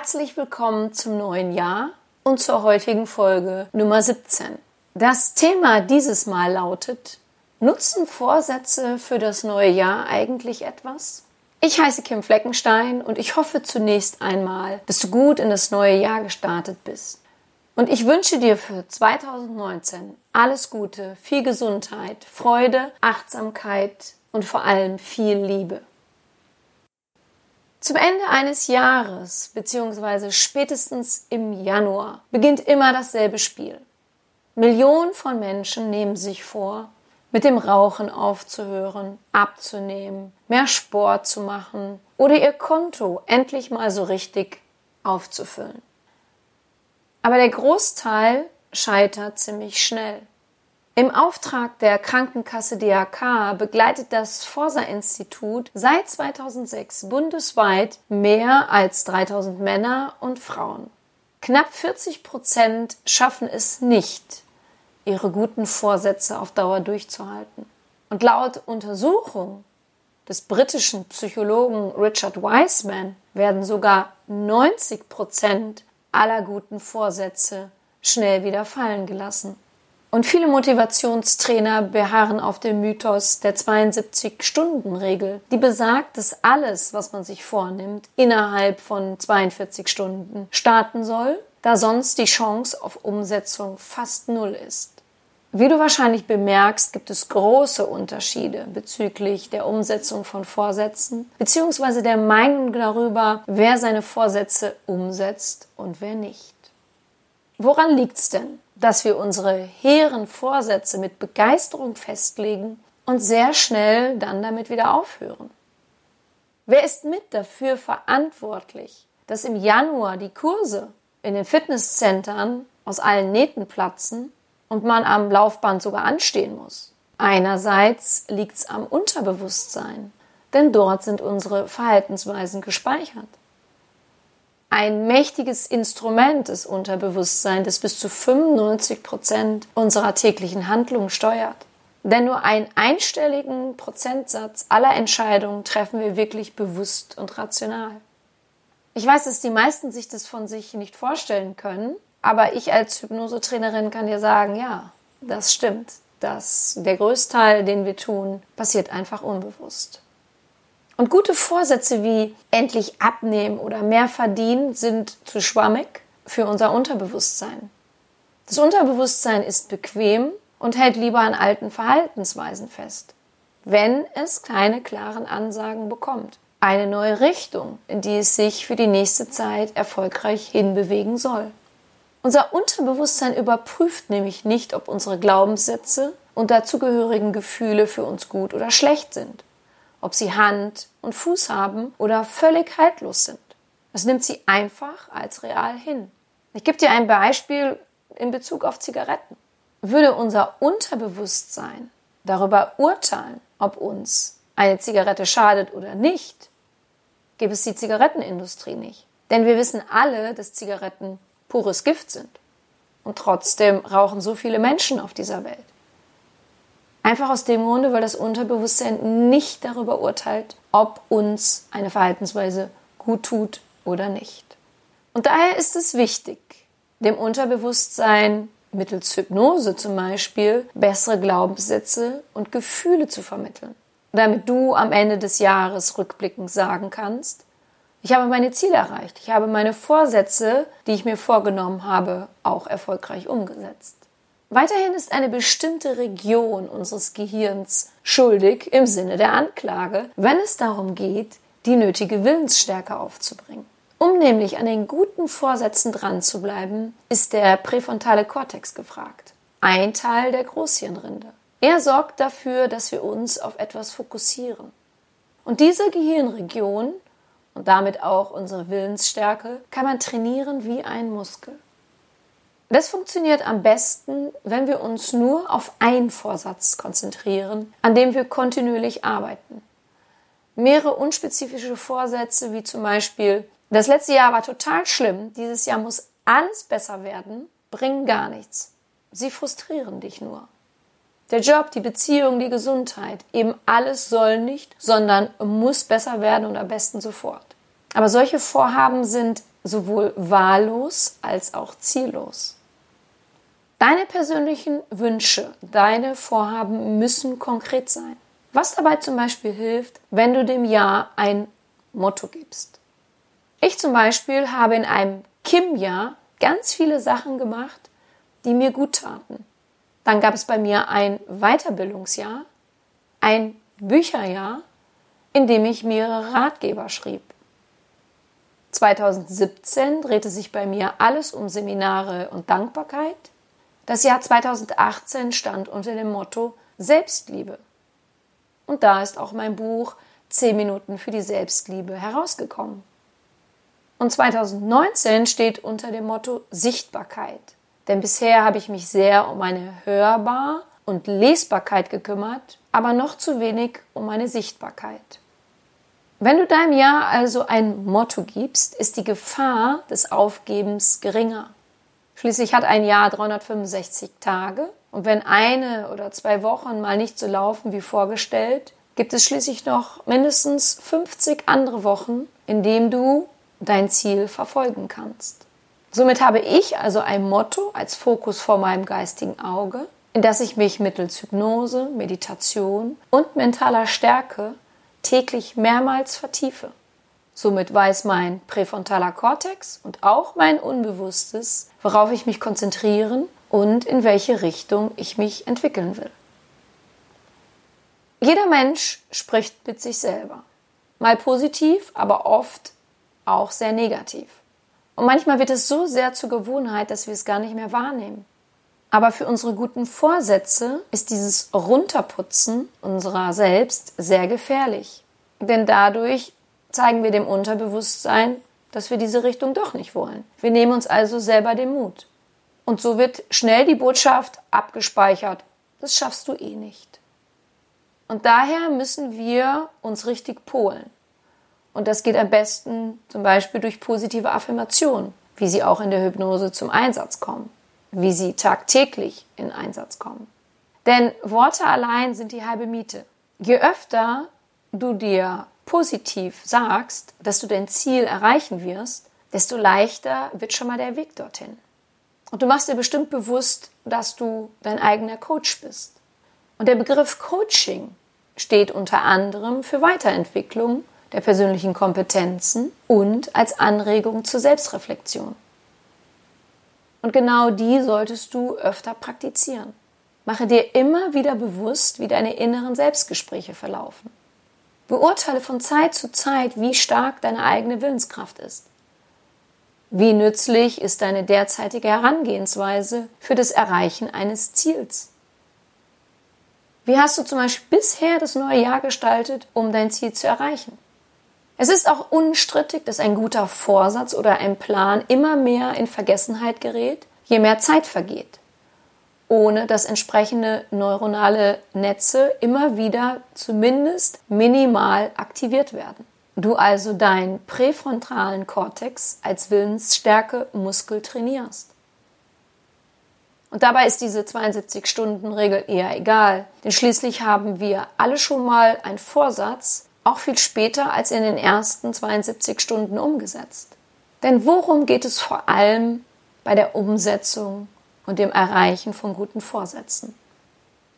Herzlich willkommen zum neuen Jahr und zur heutigen Folge Nummer 17. Das Thema dieses Mal lautet, nutzen Vorsätze für das neue Jahr eigentlich etwas? Ich heiße Kim Fleckenstein und ich hoffe zunächst einmal, dass du gut in das neue Jahr gestartet bist. Und ich wünsche dir für 2019 alles Gute, viel Gesundheit, Freude, Achtsamkeit und vor allem viel Liebe. Zum Ende eines Jahres beziehungsweise spätestens im Januar beginnt immer dasselbe Spiel. Millionen von Menschen nehmen sich vor, mit dem Rauchen aufzuhören, abzunehmen, mehr Sport zu machen oder ihr Konto endlich mal so richtig aufzufüllen. Aber der Großteil scheitert ziemlich schnell. Im Auftrag der Krankenkasse DAK begleitet das Forsa-Institut seit 2006 bundesweit mehr als 3000 Männer und Frauen. Knapp 40 Prozent schaffen es nicht, ihre guten Vorsätze auf Dauer durchzuhalten. Und laut Untersuchung des britischen Psychologen Richard Wiseman werden sogar 90 Prozent aller guten Vorsätze schnell wieder fallen gelassen. Und viele Motivationstrainer beharren auf dem Mythos der 72-Stunden-Regel, die besagt, dass alles, was man sich vornimmt, innerhalb von 42 Stunden starten soll, da sonst die Chance auf Umsetzung fast null ist. Wie du wahrscheinlich bemerkst, gibt es große Unterschiede bezüglich der Umsetzung von Vorsätzen beziehungsweise der Meinung darüber, wer seine Vorsätze umsetzt und wer nicht. Woran liegt's denn? dass wir unsere hehren Vorsätze mit Begeisterung festlegen und sehr schnell dann damit wieder aufhören. Wer ist mit dafür verantwortlich, dass im Januar die Kurse in den Fitnesszentren aus allen Nähten platzen und man am Laufband sogar anstehen muss? Einerseits liegt's am Unterbewusstsein, denn dort sind unsere Verhaltensweisen gespeichert ein mächtiges Instrument des Unterbewusstseins, das bis zu 95 Prozent unserer täglichen Handlungen steuert. Denn nur einen einstelligen Prozentsatz aller Entscheidungen treffen wir wirklich bewusst und rational. Ich weiß, dass die meisten sich das von sich nicht vorstellen können, aber ich als Hypnosetrainerin kann dir sagen, ja, das stimmt. dass der Größteil, den wir tun, passiert einfach unbewusst. Und gute Vorsätze wie endlich abnehmen oder mehr verdienen sind zu schwammig für unser Unterbewusstsein. Das Unterbewusstsein ist bequem und hält lieber an alten Verhaltensweisen fest, wenn es keine klaren Ansagen bekommt. Eine neue Richtung, in die es sich für die nächste Zeit erfolgreich hinbewegen soll. Unser Unterbewusstsein überprüft nämlich nicht, ob unsere Glaubenssätze und dazugehörigen Gefühle für uns gut oder schlecht sind ob sie Hand und Fuß haben oder völlig haltlos sind. Das nimmt sie einfach als real hin. Ich gebe dir ein Beispiel in Bezug auf Zigaretten. Würde unser Unterbewusstsein darüber urteilen, ob uns eine Zigarette schadet oder nicht, gäbe es die Zigarettenindustrie nicht. Denn wir wissen alle, dass Zigaretten pures Gift sind. Und trotzdem rauchen so viele Menschen auf dieser Welt. Einfach aus dem Grunde, weil das Unterbewusstsein nicht darüber urteilt, ob uns eine Verhaltensweise gut tut oder nicht. Und daher ist es wichtig, dem Unterbewusstsein mittels Hypnose zum Beispiel bessere Glaubenssätze und Gefühle zu vermitteln, damit du am Ende des Jahres rückblickend sagen kannst, ich habe meine Ziele erreicht, ich habe meine Vorsätze, die ich mir vorgenommen habe, auch erfolgreich umgesetzt. Weiterhin ist eine bestimmte Region unseres Gehirns schuldig im Sinne der Anklage, wenn es darum geht, die nötige Willensstärke aufzubringen. Um nämlich an den guten Vorsätzen dran zu bleiben, ist der präfrontale Kortex gefragt. Ein Teil der Großhirnrinde. Er sorgt dafür, dass wir uns auf etwas fokussieren. Und diese Gehirnregion und damit auch unsere Willensstärke kann man trainieren wie ein Muskel. Das funktioniert am besten, wenn wir uns nur auf einen Vorsatz konzentrieren, an dem wir kontinuierlich arbeiten. Mehrere unspezifische Vorsätze, wie zum Beispiel, das letzte Jahr war total schlimm, dieses Jahr muss alles besser werden, bringen gar nichts. Sie frustrieren dich nur. Der Job, die Beziehung, die Gesundheit, eben alles soll nicht, sondern muss besser werden und am besten sofort. Aber solche Vorhaben sind sowohl wahllos als auch ziellos. Deine persönlichen Wünsche, deine Vorhaben müssen konkret sein. Was dabei zum Beispiel hilft, wenn du dem Jahr ein Motto gibst. Ich zum Beispiel habe in einem Kim-Jahr ganz viele Sachen gemacht, die mir gut taten. Dann gab es bei mir ein Weiterbildungsjahr, ein Bücherjahr, in dem ich mehrere Ratgeber schrieb. 2017 drehte sich bei mir alles um Seminare und Dankbarkeit. Das Jahr 2018 stand unter dem Motto Selbstliebe. Und da ist auch mein Buch 10 Minuten für die Selbstliebe herausgekommen. Und 2019 steht unter dem Motto Sichtbarkeit. Denn bisher habe ich mich sehr um meine Hörbar- und Lesbarkeit gekümmert, aber noch zu wenig um meine Sichtbarkeit. Wenn du deinem Jahr also ein Motto gibst, ist die Gefahr des Aufgebens geringer. Schließlich hat ein Jahr 365 Tage und wenn eine oder zwei Wochen mal nicht so laufen wie vorgestellt, gibt es schließlich noch mindestens 50 andere Wochen, in denen du dein Ziel verfolgen kannst. Somit habe ich also ein Motto als Fokus vor meinem geistigen Auge, in das ich mich mittels Hypnose, Meditation und mentaler Stärke täglich mehrmals vertiefe. Somit weiß mein präfrontaler Kortex und auch mein Unbewusstes, worauf ich mich konzentrieren und in welche Richtung ich mich entwickeln will. Jeder Mensch spricht mit sich selber. Mal positiv, aber oft auch sehr negativ. Und manchmal wird es so sehr zur Gewohnheit, dass wir es gar nicht mehr wahrnehmen. Aber für unsere guten Vorsätze ist dieses Runterputzen unserer selbst sehr gefährlich. Denn dadurch zeigen wir dem Unterbewusstsein, dass wir diese Richtung doch nicht wollen. Wir nehmen uns also selber den Mut. Und so wird schnell die Botschaft abgespeichert. Das schaffst du eh nicht. Und daher müssen wir uns richtig polen. Und das geht am besten zum Beispiel durch positive Affirmationen, wie sie auch in der Hypnose zum Einsatz kommen wie sie tagtäglich in Einsatz kommen. Denn Worte allein sind die halbe Miete. Je öfter du dir positiv sagst, dass du dein Ziel erreichen wirst, desto leichter wird schon mal der Weg dorthin. Und du machst dir bestimmt bewusst, dass du dein eigener Coach bist. Und der Begriff Coaching steht unter anderem für Weiterentwicklung der persönlichen Kompetenzen und als Anregung zur Selbstreflexion. Und genau die solltest du öfter praktizieren. Mache dir immer wieder bewusst, wie deine inneren Selbstgespräche verlaufen. Beurteile von Zeit zu Zeit, wie stark deine eigene Willenskraft ist. Wie nützlich ist deine derzeitige Herangehensweise für das Erreichen eines Ziels? Wie hast du zum Beispiel bisher das neue Jahr gestaltet, um dein Ziel zu erreichen? Es ist auch unstrittig, dass ein guter Vorsatz oder ein Plan immer mehr in Vergessenheit gerät, je mehr Zeit vergeht, ohne dass entsprechende neuronale Netze immer wieder zumindest minimal aktiviert werden. Du also deinen präfrontalen Kortex als Willensstärke Muskel trainierst. Und dabei ist diese 72-Stunden-Regel eher egal, denn schließlich haben wir alle schon mal einen Vorsatz, auch viel später als in den ersten 72 Stunden umgesetzt. Denn worum geht es vor allem bei der Umsetzung und dem Erreichen von guten Vorsätzen?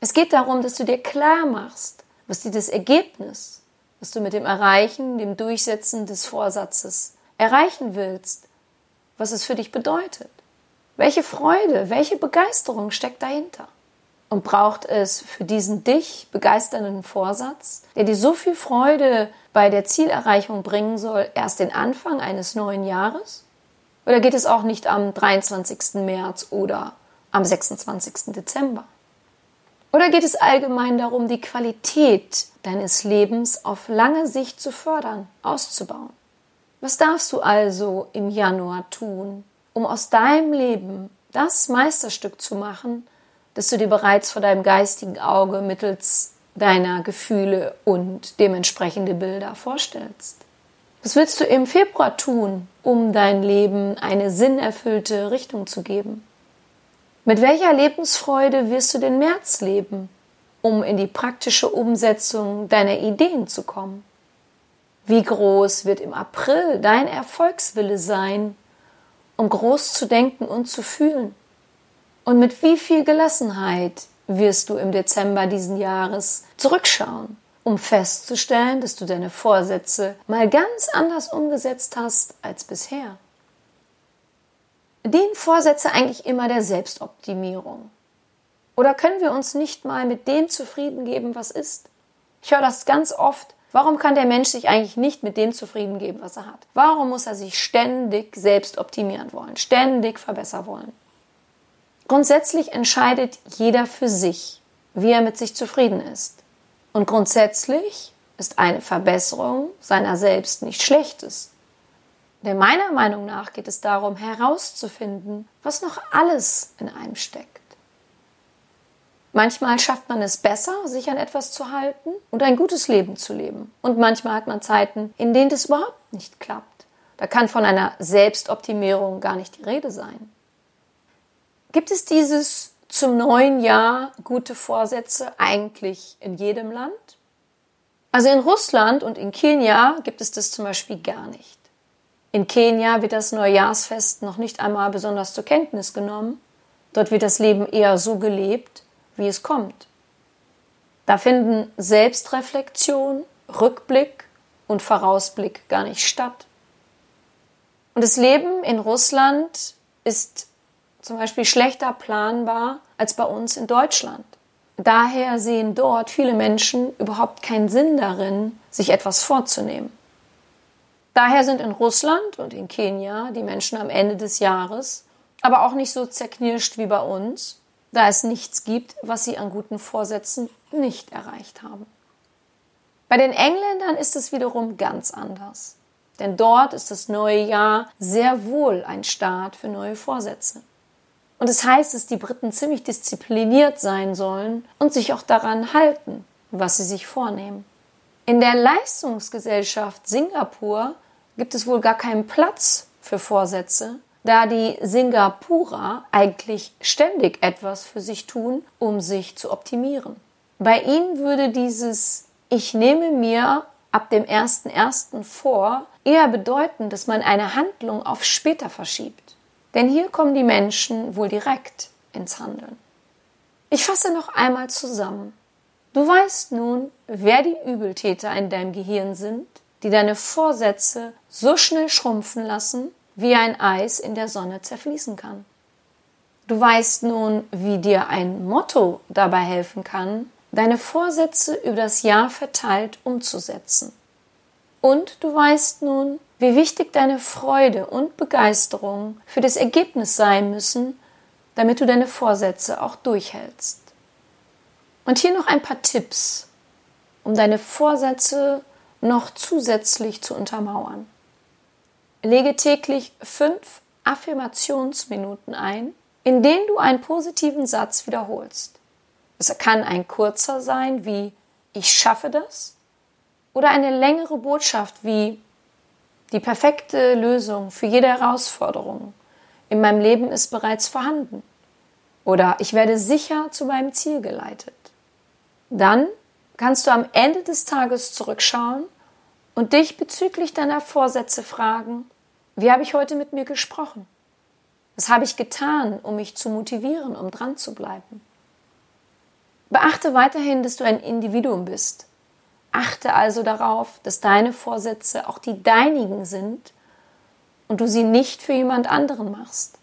Es geht darum, dass du dir klar machst, was dir das Ergebnis, was du mit dem Erreichen, dem Durchsetzen des Vorsatzes erreichen willst, was es für dich bedeutet. Welche Freude, welche Begeisterung steckt dahinter? Und braucht es für diesen dich begeisternden Vorsatz, der dir so viel Freude bei der Zielerreichung bringen soll, erst den Anfang eines neuen Jahres? Oder geht es auch nicht am 23. März oder am 26. Dezember? Oder geht es allgemein darum, die Qualität deines Lebens auf lange Sicht zu fördern, auszubauen? Was darfst du also im Januar tun, um aus deinem Leben das Meisterstück zu machen, das du dir bereits vor deinem geistigen Auge mittels deiner Gefühle und dementsprechende Bilder vorstellst. Was willst du im Februar tun, um dein Leben eine sinnerfüllte Richtung zu geben? Mit welcher Lebensfreude wirst du den März leben, um in die praktische Umsetzung deiner Ideen zu kommen? Wie groß wird im April dein Erfolgswille sein, um groß zu denken und zu fühlen? Und mit wie viel Gelassenheit wirst du im Dezember diesen Jahres zurückschauen, um festzustellen, dass du deine Vorsätze mal ganz anders umgesetzt hast als bisher? Dienen Vorsätze eigentlich immer der Selbstoptimierung? Oder können wir uns nicht mal mit dem zufrieden geben, was ist? Ich höre das ganz oft. Warum kann der Mensch sich eigentlich nicht mit dem zufrieden geben, was er hat? Warum muss er sich ständig selbst optimieren wollen, ständig verbessern wollen? Grundsätzlich entscheidet jeder für sich, wie er mit sich zufrieden ist. Und grundsätzlich ist eine Verbesserung seiner selbst nicht Schlechtes. Denn meiner Meinung nach geht es darum, herauszufinden, was noch alles in einem steckt. Manchmal schafft man es besser, sich an etwas zu halten und ein gutes Leben zu leben. Und manchmal hat man Zeiten, in denen das überhaupt nicht klappt. Da kann von einer Selbstoptimierung gar nicht die Rede sein. Gibt es dieses zum neuen Jahr gute Vorsätze eigentlich in jedem Land? Also in Russland und in Kenia gibt es das zum Beispiel gar nicht. In Kenia wird das Neujahrsfest noch nicht einmal besonders zur Kenntnis genommen. Dort wird das Leben eher so gelebt, wie es kommt. Da finden Selbstreflexion, Rückblick und Vorausblick gar nicht statt. Und das Leben in Russland ist zum Beispiel schlechter planbar als bei uns in Deutschland. Daher sehen dort viele Menschen überhaupt keinen Sinn darin, sich etwas vorzunehmen. Daher sind in Russland und in Kenia die Menschen am Ende des Jahres aber auch nicht so zerknirscht wie bei uns, da es nichts gibt, was sie an guten Vorsätzen nicht erreicht haben. Bei den Engländern ist es wiederum ganz anders. Denn dort ist das neue Jahr sehr wohl ein Start für neue Vorsätze. Und es das heißt, dass die Briten ziemlich diszipliniert sein sollen und sich auch daran halten, was sie sich vornehmen. In der Leistungsgesellschaft Singapur gibt es wohl gar keinen Platz für Vorsätze, da die Singapurer eigentlich ständig etwas für sich tun, um sich zu optimieren. Bei ihnen würde dieses Ich nehme mir ab dem 1.1. vor eher bedeuten, dass man eine Handlung auf später verschiebt. Denn hier kommen die Menschen wohl direkt ins Handeln. Ich fasse noch einmal zusammen. Du weißt nun, wer die Übeltäter in deinem Gehirn sind, die deine Vorsätze so schnell schrumpfen lassen, wie ein Eis in der Sonne zerfließen kann. Du weißt nun, wie dir ein Motto dabei helfen kann, deine Vorsätze über das Jahr verteilt umzusetzen. Und du weißt nun, wie wichtig deine Freude und Begeisterung für das Ergebnis sein müssen, damit du deine Vorsätze auch durchhältst. Und hier noch ein paar Tipps, um deine Vorsätze noch zusätzlich zu untermauern. Lege täglich fünf Affirmationsminuten ein, in denen du einen positiven Satz wiederholst. Es kann ein kurzer sein wie Ich schaffe das oder eine längere Botschaft wie die perfekte Lösung für jede Herausforderung in meinem Leben ist bereits vorhanden. Oder ich werde sicher zu meinem Ziel geleitet. Dann kannst du am Ende des Tages zurückschauen und dich bezüglich deiner Vorsätze fragen, wie habe ich heute mit mir gesprochen? Was habe ich getan, um mich zu motivieren, um dran zu bleiben? Beachte weiterhin, dass du ein Individuum bist Achte also darauf, dass deine Vorsätze auch die deinigen sind und du sie nicht für jemand anderen machst.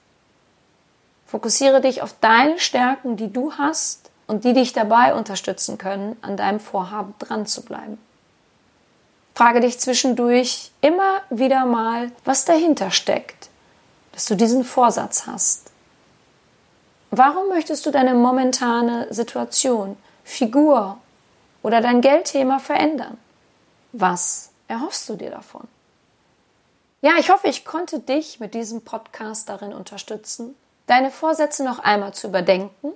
Fokussiere dich auf deine Stärken, die du hast und die dich dabei unterstützen können, an deinem Vorhaben dran zu bleiben. Frage dich zwischendurch immer wieder mal, was dahinter steckt, dass du diesen Vorsatz hast. Warum möchtest du deine momentane Situation, Figur oder dein Geldthema verändern. Was erhoffst du dir davon? Ja, ich hoffe, ich konnte dich mit diesem Podcast darin unterstützen, deine Vorsätze noch einmal zu überdenken,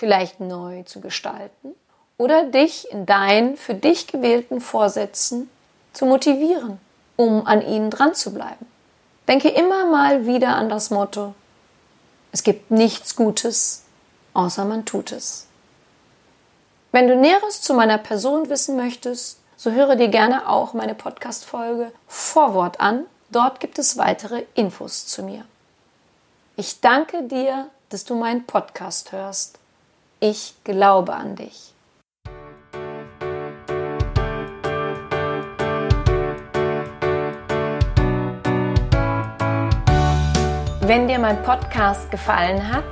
vielleicht neu zu gestalten oder dich in deinen für dich gewählten Vorsätzen zu motivieren, um an ihnen dran zu bleiben. Denke immer mal wieder an das Motto, es gibt nichts Gutes, außer man tut es. Wenn du Näheres zu meiner Person wissen möchtest, so höre dir gerne auch meine Podcast-Folge Vorwort an. Dort gibt es weitere Infos zu mir. Ich danke dir, dass du meinen Podcast hörst. Ich glaube an dich. Wenn dir mein Podcast gefallen hat,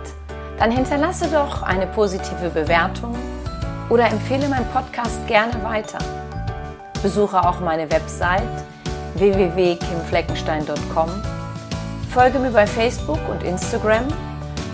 dann hinterlasse doch eine positive Bewertung oder empfehle meinen Podcast gerne weiter. Besuche auch meine Website www.kimfleckenstein.com, folge mir bei Facebook und Instagram